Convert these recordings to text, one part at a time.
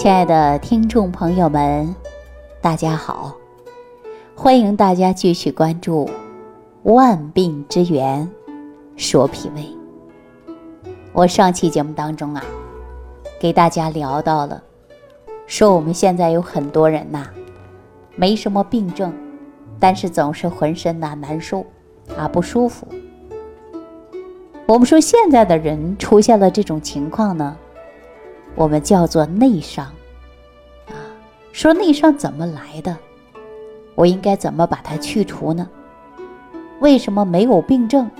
亲爱的听众朋友们，大家好！欢迎大家继续关注《万病之源说脾胃》。我上期节目当中啊，给大家聊到了，说我们现在有很多人呐，没什么病症，但是总是浑身呐难受啊不舒服。我们说现在的人出现了这种情况呢。我们叫做内伤，啊，说内伤怎么来的？我应该怎么把它去除呢？为什么没有病症，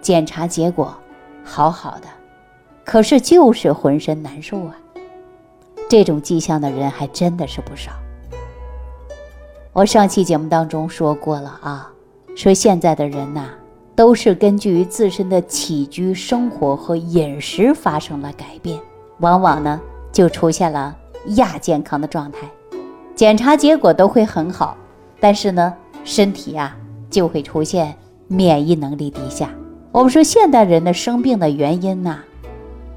检查结果好好的，可是就是浑身难受啊？这种迹象的人还真的是不少。我上期节目当中说过了啊，说现在的人呐，都是根据于自身的起居生活和饮食发生了改变。往往呢，就出现了亚健康的状态，检查结果都会很好，但是呢，身体呀就会出现免疫能力低下。我们说现代人的生病的原因呢，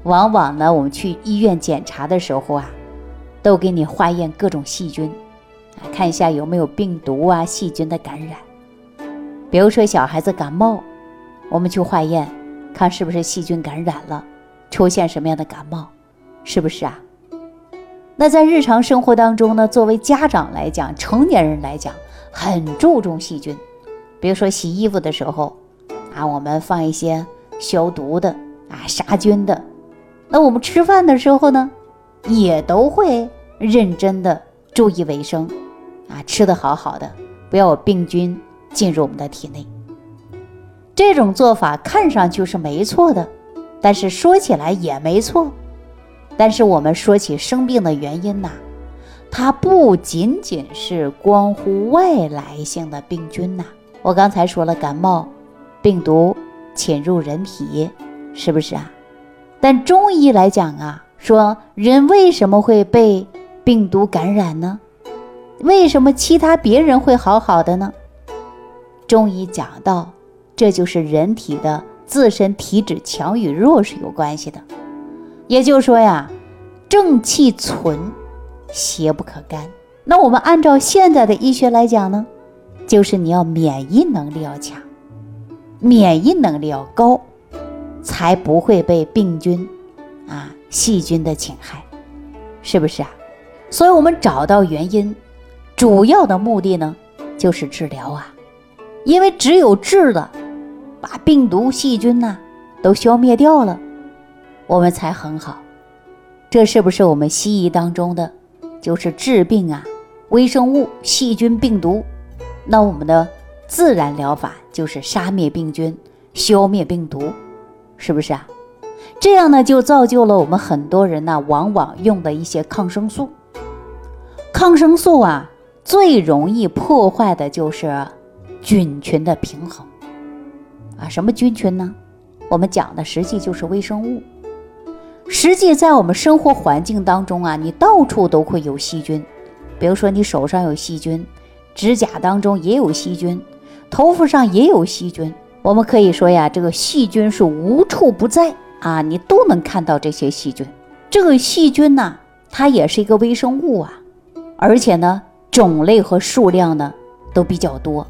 往往呢，我们去医院检查的时候啊，都给你化验各种细菌，看一下有没有病毒啊、细菌的感染。比如说小孩子感冒，我们去化验，看是不是细菌感染了，出现什么样的感冒。是不是啊？那在日常生活当中呢，作为家长来讲，成年人来讲，很注重细菌。比如说洗衣服的时候，啊，我们放一些消毒的啊、杀菌的。那我们吃饭的时候呢，也都会认真的注意卫生，啊，吃的好好的，不要有病菌进入我们的体内。这种做法看上去是没错的，但是说起来也没错。但是我们说起生病的原因呐，它不仅仅是关乎外来性的病菌呐。我刚才说了，感冒病毒侵入人体，是不是啊？但中医来讲啊，说人为什么会被病毒感染呢？为什么其他别人会好好的呢？中医讲到，这就是人体的自身体质强与弱是有关系的。也就是说呀，正气存，邪不可干。那我们按照现在的医学来讲呢，就是你要免疫能力要强，免疫能力要高，才不会被病菌啊、细菌的侵害，是不是啊？所以我们找到原因，主要的目的呢，就是治疗啊，因为只有治了，把病毒、细菌呐都消灭掉了。我们才很好，这是不是我们西医当中的，就是治病啊？微生物、细菌、病毒，那我们的自然疗法就是杀灭病菌、消灭病毒，是不是啊？这样呢，就造就了我们很多人呢，往往用的一些抗生素。抗生素啊，最容易破坏的就是菌群的平衡啊。什么菌群呢？我们讲的实际就是微生物。实际在我们生活环境当中啊，你到处都会有细菌，比如说你手上有细菌，指甲当中也有细菌，头发上也有细菌。我们可以说呀，这个细菌是无处不在啊，你都能看到这些细菌。这个细菌呢，它也是一个微生物啊，而且呢，种类和数量呢都比较多。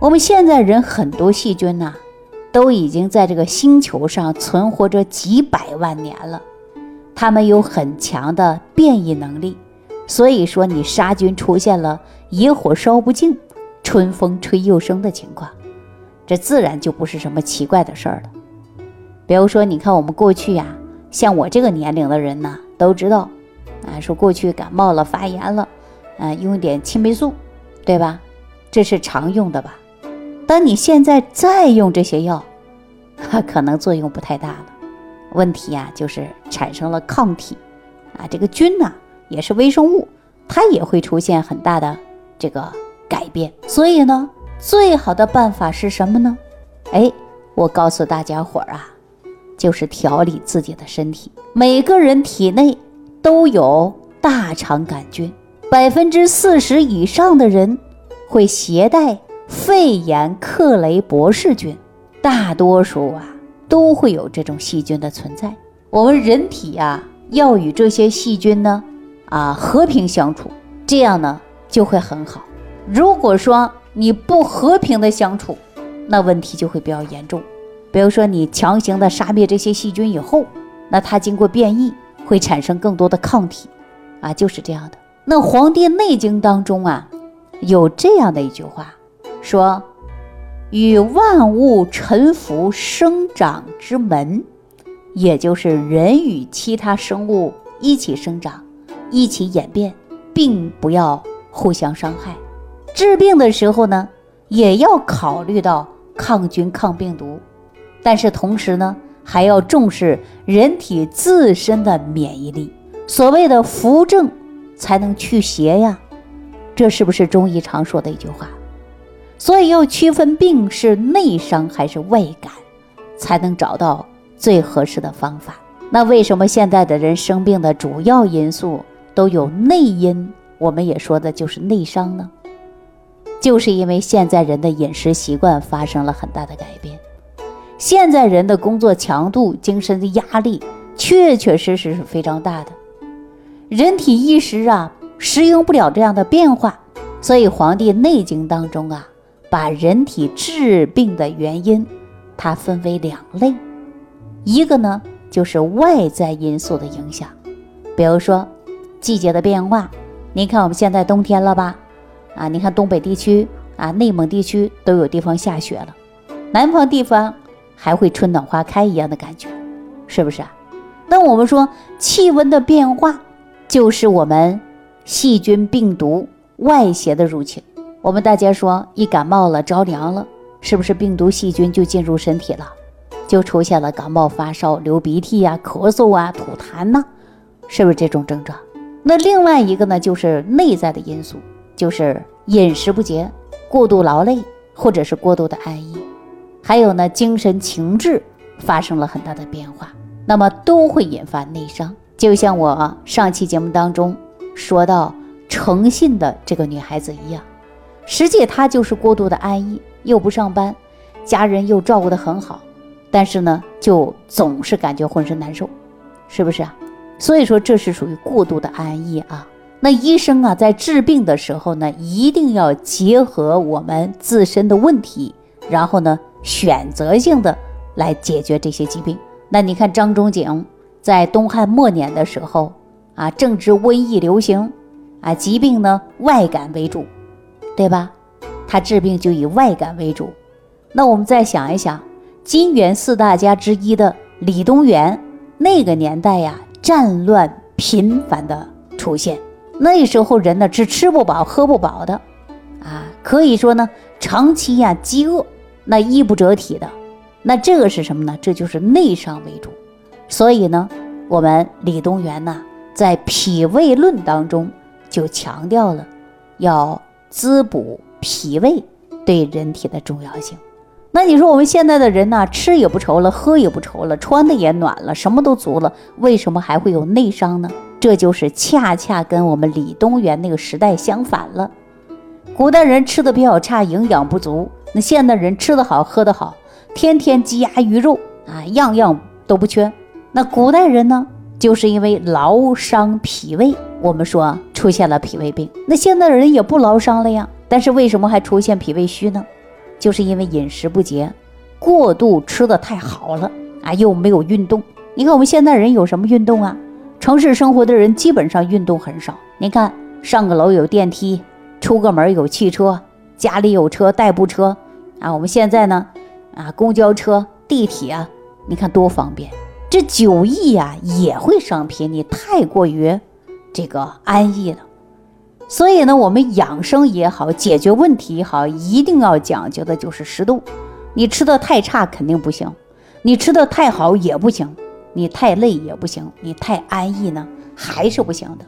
我们现在人很多细菌呐，都已经在这个星球上存活着几百万年了。它们有很强的变异能力，所以说你杀菌出现了野火烧不尽，春风吹又生的情况，这自然就不是什么奇怪的事儿了。比如说，你看我们过去呀，像我这个年龄的人呢，都知道，啊，说过去感冒了、发炎了，啊，用点青霉素，对吧？这是常用的吧？当你现在再用这些药，它 可能作用不太大了。问题呀，就是产生了抗体，啊，这个菌呢也是微生物，它也会出现很大的这个改变。所以呢，最好的办法是什么呢？哎，我告诉大家伙儿啊，就是调理自己的身体。每个人体内都有大肠杆菌，百分之四十以上的人会携带肺炎克雷伯氏菌，大多数啊。都会有这种细菌的存在。我们人体呀，要与这些细菌呢啊和平相处，这样呢就会很好。如果说你不和平的相处，那问题就会比较严重。比如说你强行的杀灭这些细菌以后，那它经过变异会产生更多的抗体，啊，就是这样的。那《黄帝内经》当中啊，有这样的一句话，说。与万物沉浮生长之门，也就是人与其他生物一起生长、一起演变，并不要互相伤害。治病的时候呢，也要考虑到抗菌、抗病毒，但是同时呢，还要重视人体自身的免疫力。所谓的扶正才能祛邪呀，这是不是中医常说的一句话？所以要区分病是内伤还是外感，才能找到最合适的方法。那为什么现在的人生病的主要因素都有内因？我们也说的就是内伤呢？就是因为现在人的饮食习惯发生了很大的改变，现在人的工作强度、精神的压力确确实实是非常大的，人体一时啊适应不了这样的变化，所以《黄帝内经》当中啊。把人体治病的原因，它分为两类，一个呢就是外在因素的影响，比如说季节的变化。您看我们现在冬天了吧？啊，你看东北地区啊、内蒙地区都有地方下雪了，南方地方还会春暖花开一样的感觉，是不是啊？那我们说气温的变化，就是我们细菌、病毒、外邪的入侵。我们大家说，一感冒了、着凉了，是不是病毒细菌就进入身体了，就出现了感冒、发烧、流鼻涕呀、咳嗽啊、吐痰呐，是不是这种症状？那另外一个呢，就是内在的因素，就是饮食不节、过度劳累，或者是过度的安逸，还有呢，精神情志发生了很大的变化，那么都会引发内伤。就像我上期节目当中说到诚信的这个女孩子一样。实际他就是过度的安逸，又不上班，家人又照顾得很好，但是呢，就总是感觉浑身难受，是不是啊？所以说这是属于过度的安逸啊。那医生啊，在治病的时候呢，一定要结合我们自身的问题，然后呢，选择性的来解决这些疾病。那你看张仲景在东汉末年的时候啊，正值瘟疫流行，啊，疾病呢外感为主。对吧？他治病就以外感为主。那我们再想一想，金元四大家之一的李东垣，那个年代呀，战乱频繁的出现，那时候人呢是吃不饱喝不饱的，啊，可以说呢长期呀饥饿，那衣不遮体的，那这个是什么呢？这就是内伤为主。所以呢，我们李东垣呢在《脾胃论》当中就强调了要。滋补脾胃对人体的重要性。那你说我们现在的人呢，吃也不愁了，喝也不愁了，穿的也暖了，什么都足了，为什么还会有内伤呢？这就是恰恰跟我们李东垣那个时代相反了。古代人吃的比较差，营养不足；那现代人吃的好，喝的好，天天鸡鸭鱼肉啊，样样都不缺。那古代人呢？就是因为劳伤脾胃，我们说出现了脾胃病。那现在的人也不劳伤了呀，但是为什么还出现脾胃虚呢？就是因为饮食不节，过度吃的太好了啊，又没有运动。你看我们现在人有什么运动啊？城市生活的人基本上运动很少。你看上个楼有电梯，出个门有汽车，家里有车代步车啊。我们现在呢，啊，公交车、地铁啊，你看多方便。这酒意呀也会伤脾，你太过于这个安逸了。所以呢，我们养生也好，解决问题也好，一定要讲究的就是适度。你吃的太差肯定不行，你吃的太好也不行，你太累也不行，你太安逸呢还是不行的。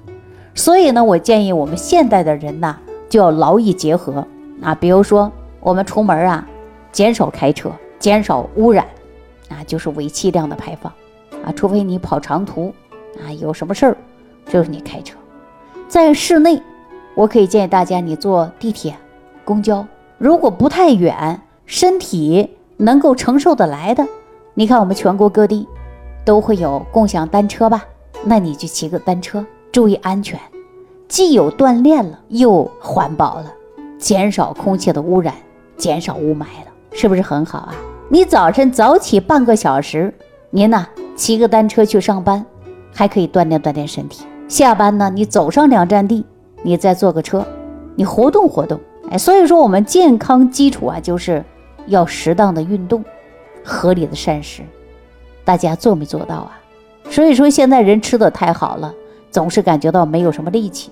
所以呢，我建议我们现代的人呐，就要劳逸结合啊。比如说我们出门啊，减少开车，减少污染啊，就是尾气量的排放。啊，除非你跑长途，啊，有什么事儿，就是你开车。在室内，我可以建议大家，你坐地铁、公交，如果不太远，身体能够承受得来的，你看我们全国各地都会有共享单车吧？那你就骑个单车，注意安全。既有锻炼了，又环保了，减少空气的污染，减少雾霾了，是不是很好啊？你早晨早起半个小时，您呢骑个单车去上班，还可以锻炼锻炼身体。下班呢，你走上两站地，你再坐个车，你活动活动。哎，所以说我们健康基础啊，就是要适当的运动，合理的膳食，大家做没做到啊？所以说现在人吃的太好了，总是感觉到没有什么力气。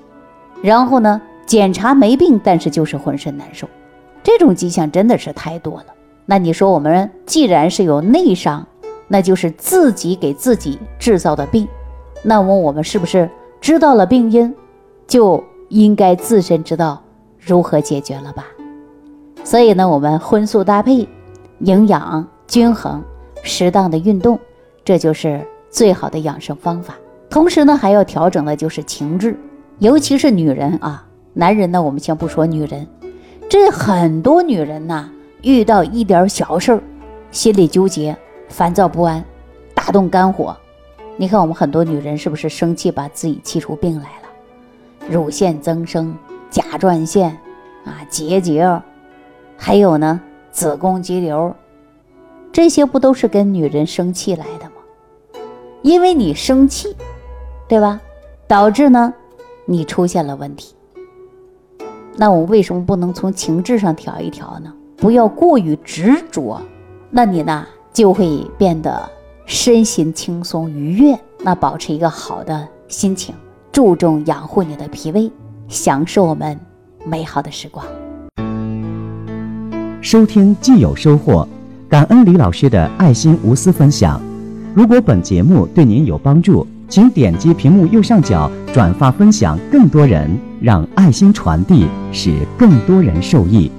然后呢，检查没病，但是就是浑身难受，这种迹象真的是太多了。那你说我们既然是有内伤，那就是自己给自己制造的病。那么我们是不是知道了病因，就应该自身知道如何解决了吧？所以呢，我们荤素搭配，营养均衡，适当的运动，这就是最好的养生方法。同时呢，还要调整的就是情志。尤其是女人啊，男人呢，我们先不说女人，这很多女人呐，遇到一点小事儿，心里纠结、烦躁不安，大动肝火。你看我们很多女人是不是生气把自己气出病来了？乳腺增生、甲状腺啊结节，还有呢子宫肌瘤，这些不都是跟女人生气来的吗？因为你生气，对吧？导致呢。你出现了问题，那我为什么不能从情志上调一调呢？不要过于执着，那你呢就会变得身心轻松愉悦。那保持一个好的心情，注重养护你的脾胃，享受我们美好的时光。收听既有收获，感恩李老师的爱心无私分享。如果本节目对您有帮助。请点击屏幕右上角转发分享，更多人让爱心传递，使更多人受益。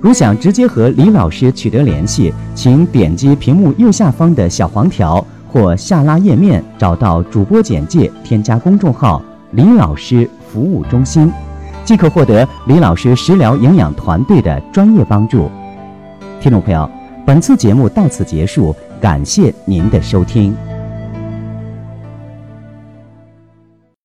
如想直接和李老师取得联系，请点击屏幕右下方的小黄条或下拉页面，找到主播简介，添加公众号“李老师服务中心”，即可获得李老师食疗营养团队的专业帮助。听众朋友，本次节目到此结束，感谢您的收听。